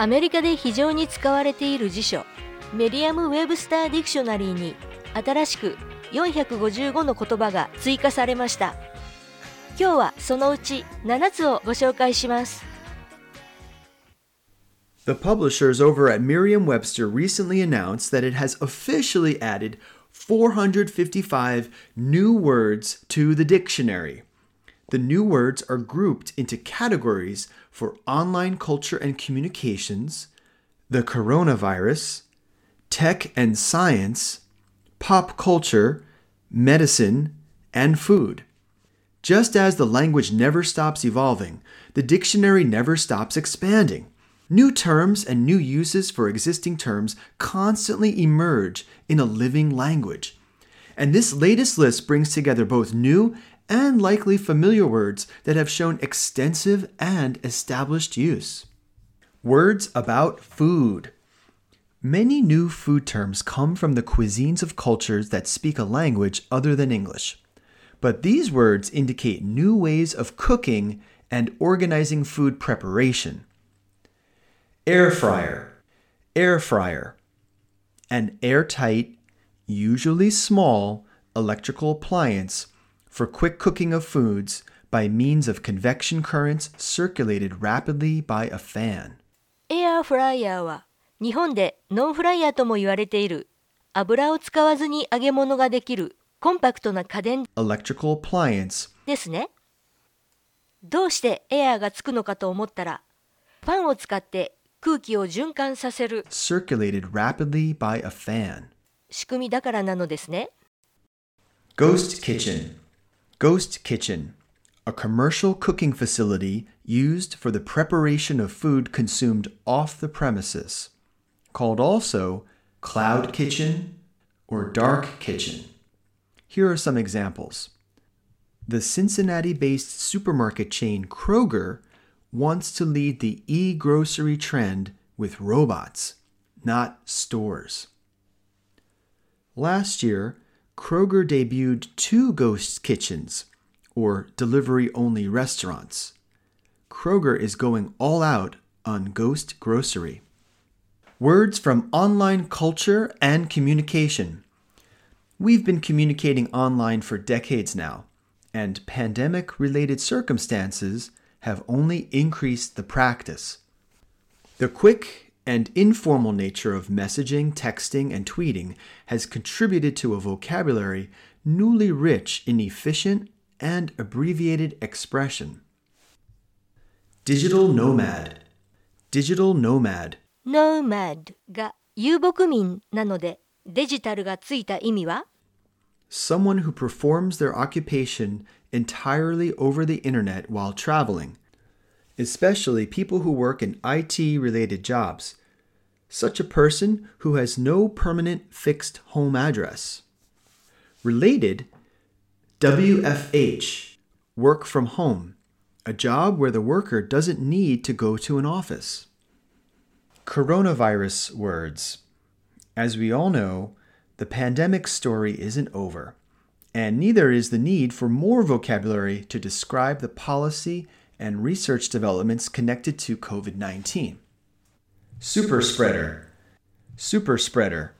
アメリカで非常に使われている辞書メディアム・ウェブスター・ディクショナリーに新しく455の言葉が追加されました今日はそのうち7つをご紹介します The publishers over at Merriam Webster recently announced that it has officially added 455 new words to the dictionary. The new words are grouped into categories for online culture and communications, the coronavirus, tech and science, pop culture, medicine, and food. Just as the language never stops evolving, the dictionary never stops expanding. New terms and new uses for existing terms constantly emerge in a living language. And this latest list brings together both new and likely familiar words that have shown extensive and established use. Words about food. Many new food terms come from the cuisines of cultures that speak a language other than English. But these words indicate new ways of cooking and organizing food preparation. Air fryer, air fryer, an airtight, usually small, electrical appliance for quick cooking of foods by means of convection currents circulated rapidly by a fan. エアーフライヤーは日本でノンフライヤーとも言われている油を使わずに揚げ物ができるコンパクトな家電 Electrical appliance ですね。どうしてエアーがつくのかと思ったらファンを使って空気を循環させる circulated rapidly by a fan. 仕組みだからなのですね。Ghost kitchen. Ghost kitchen. A commercial cooking facility used for the preparation of food consumed off the premises. Called also cloud kitchen or dark kitchen. Here are some examples. The Cincinnati based supermarket chain Kroger wants to lead the e grocery trend with robots, not stores. Last year, Kroger debuted two ghost kitchens, or delivery only restaurants. Kroger is going all out on ghost grocery. Words from online culture and communication. We've been communicating online for decades now, and pandemic related circumstances have only increased the practice. The quick and informal nature of messaging, texting, and tweeting has contributed to a vocabulary newly rich in efficient and abbreviated expression. Digital nomad. Digital nomad. nomad が遊牧民なのでデジタルがついた意味は Someone who performs their occupation entirely over the internet while traveling, especially people who work in IT related jobs. Such a person who has no permanent fixed home address. Related, WFH, work from home, a job where the worker doesn't need to go to an office. Coronavirus words. As we all know, the pandemic story isn't over, and neither is the need for more vocabulary to describe the policy and research developments connected to COVID 19. Super spreader. Super spreader.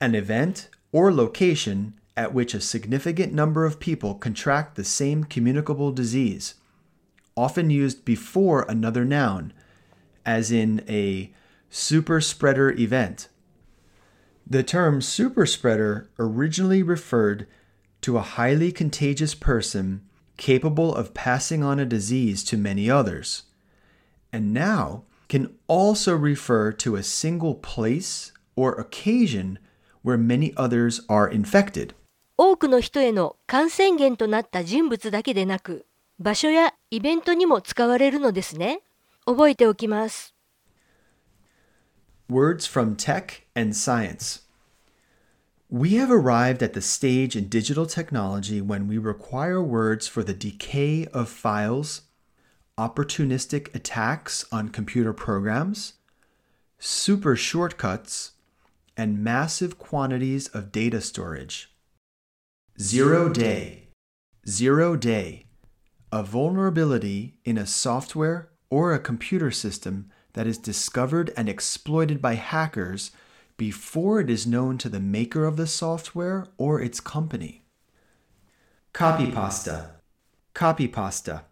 An event or location at which a significant number of people contract the same communicable disease, often used before another noun, as in a super spreader event. The term super spreader originally referred to a highly contagious person capable of passing on a disease to many others, and now can also refer to a single place or occasion where many others are infected. 多くの人への感染源となった人物だけでなく場所やイベントにも使われるのですね。覚えておきます。 Words from tech and science. we have arrived at the stage in digital technology when we require words for the decay of files, opportunistic attacks on computer programs, super shortcuts, and massive quantities of data storage. Zero day. Zero day. A vulnerability in a software or a computer system that is discovered and exploited by hackers before it is known to the maker of the software or its company. Copy pasta. Copy pasta.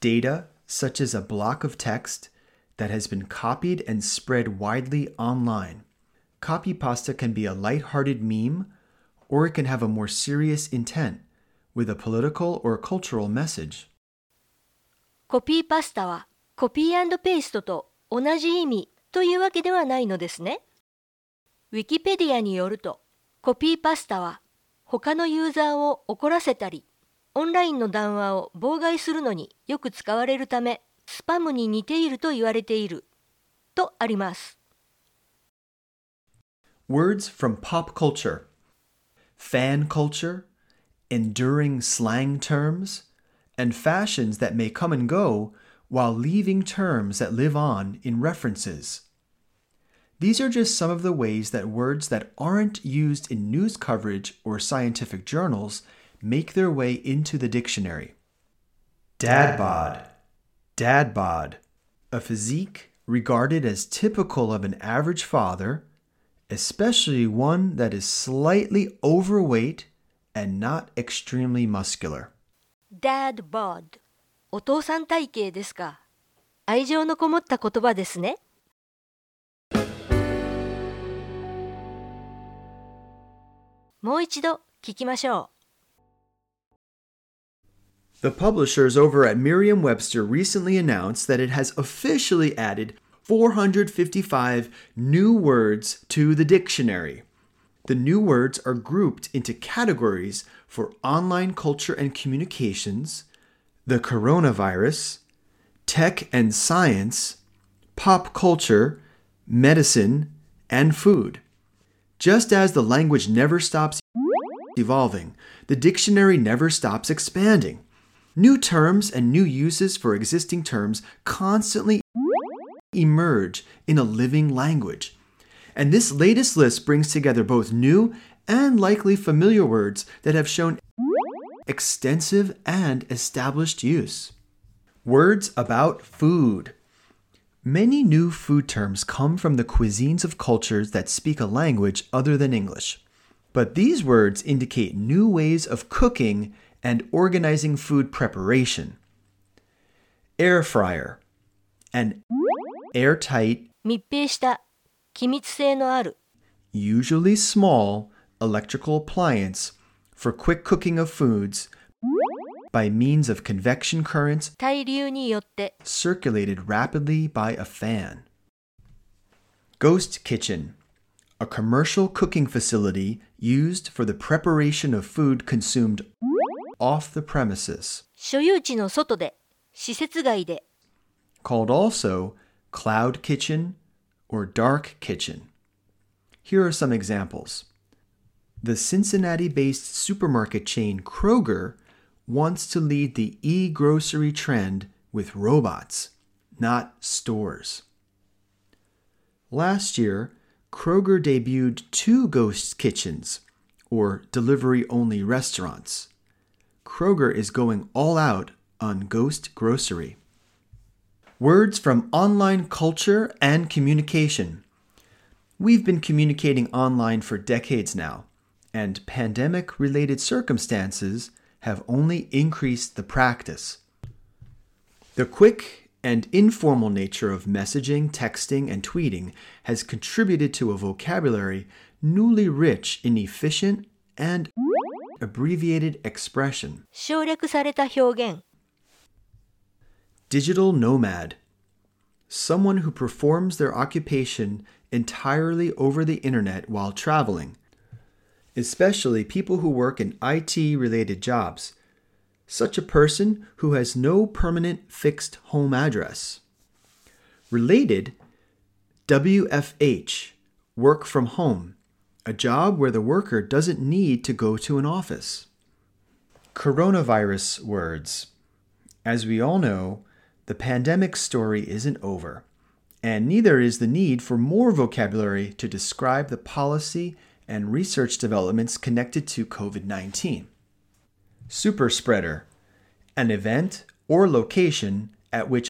Data such as a block of text that has been copied and spread widely online. Copy pasta can be a light-hearted meme or it can have a more serious intent with a political or cultural message. コピーパスタはコピーペーストと同じ意味というわけではないのですね。 ウィキペディアによるとコピーパスタは他のユーザーを怒らせたりオンラインの談話を妨害するのによく使われるためスパムに似ていると言われているとあります。Words from pop culture fan culture, enduring slang terms, and fashions that may come and go while leaving terms that live on in references. These are just some of the ways that words that aren't used in news coverage or scientific journals make their way into the dictionary. Dad bod. Dad bod. A physique regarded as typical of an average father especially one that is slightly overweight and not extremely muscular. Dad bod お父さん体型ですか愛情のこもった言葉ですね もう一度聞きましょう The publishers over at Merriam Webster recently announced that it has officially added 455 new words to the dictionary. The new words are grouped into categories for online culture and communications, the coronavirus, tech and science, pop culture, medicine, and food. Just as the language never stops evolving, the dictionary never stops expanding. New terms and new uses for existing terms constantly emerge in a living language. And this latest list brings together both new and likely familiar words that have shown extensive and established use. Words about food. Many new food terms come from the cuisines of cultures that speak a language other than English. But these words indicate new ways of cooking and organizing food preparation. Air fryer. An airtight, usually small, electrical appliance for quick cooking of foods by means of convection currents 対流によって circulated rapidly by a fan. Ghost kitchen, a commercial cooking facility used for the preparation of food consumed off the premises. 所有地の外で施設外で Called also cloud kitchen, or dark kitchen. Here are some examples. The Cincinnati based supermarket chain Kroger wants to lead the e grocery trend with robots, not stores. Last year, Kroger debuted two ghost kitchens, or delivery only restaurants. Kroger is going all out on ghost grocery. Words from online culture and communication. We've been communicating online for decades now, and pandemic related circumstances have only increased the practice. The quick and informal nature of messaging, texting, and tweeting has contributed to a vocabulary newly rich in efficient and abbreviated expression. 省略された表現 Digital nomad. Someone who performs their occupation entirely over the internet while traveling, especially people who work in IT related jobs. Such a person who has no permanent fixed home address. Related, WFH, work from home, a job where the worker doesn't need to go to an office. Coronavirus words. As we all know, the pandemic story isn't over, and neither is the need for more vocabulary to describe the policy and research developments connected to COVID 19. Super spreader, an event or location at which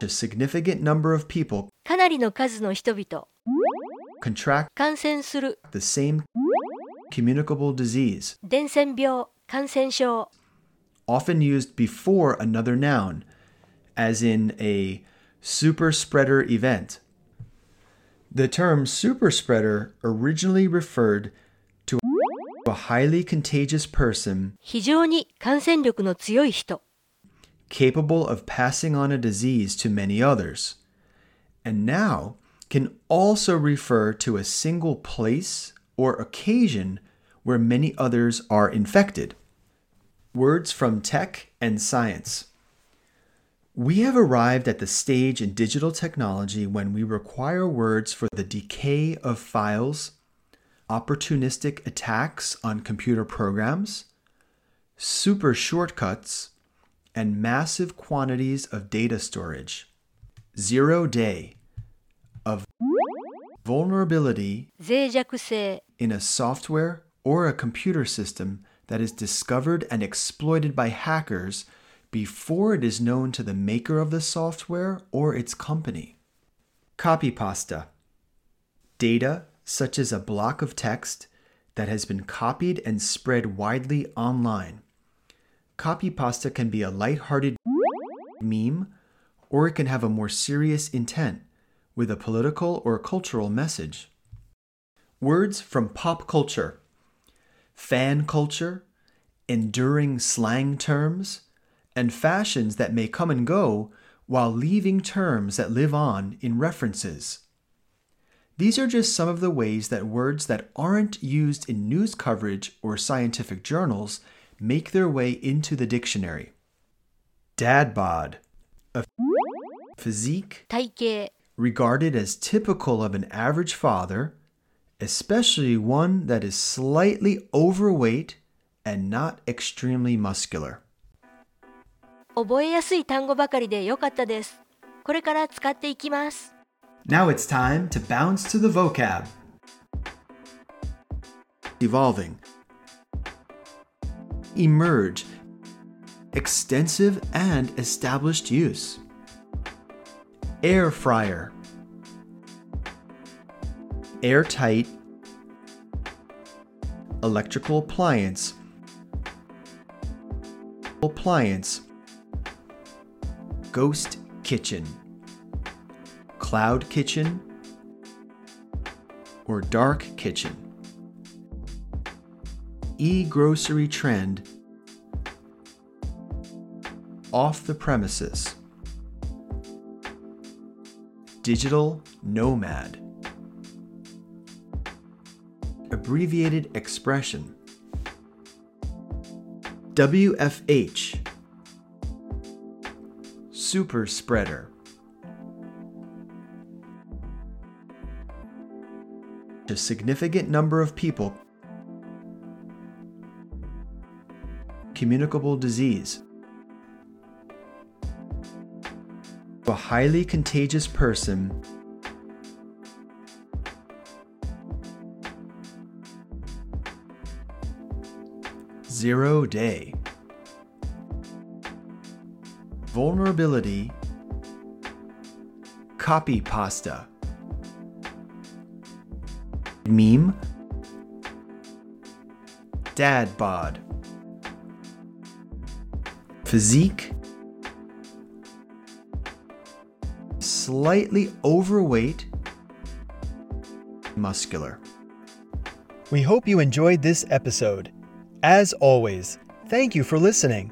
A significant number of people かなりの数の人々 contract 感染する the same communicable disease, 伝染病感染症 often used before another noun, as in a super spreader event. The term super spreader originally referred to a highly contagious person 非常に感染力の強い人 capable of passing on a disease to many others, and now can also refer to a single place or occasion where many others are infected. Words from tech and science. We have arrived at the stage in digital technology when we require words for the decay of files, opportunistic attacks on computer programs, super shortcuts, and massive quantities of data storage. Zero day of vulnerability in a software or a computer system that is discovered and exploited by hackers before it is known to the maker of the software or its company. Copy pasta. Data such as a block of text that has been copied and spread widely online. Copy pasta can be a light-hearted meme or it can have a more serious intent with a political or cultural message. Words from pop culture fan culture, enduring slang terms, and fashions that may come and go while leaving terms that live on in references. These are just some of the ways that words that aren't used in news coverage or scientific journals make their way into the dictionary. Dad bod, a physique regarded as typical of an average father, especially one that is slightly overweight and not extremely muscular. 覚えやすい単語ばかりでよかったですこれから使っていきます Now it's time to bounce to the vocab. Evolving. Emerge. Extensive and established use. Air fryer. Airtight. Electrical appliance. Appliance. Ghost kitchen cloud kitchen, or dark kitchen. E grocery trend, off the premises. Digital nomad. Abbreviated expression. WFH. Super spreader. a significant number of people. Communicable disease. A highly contagious person. Zero day vulnerability copy pasta meme dad bod physique slightly overweight muscular. We hope you enjoyed this episode. As always thank you for listening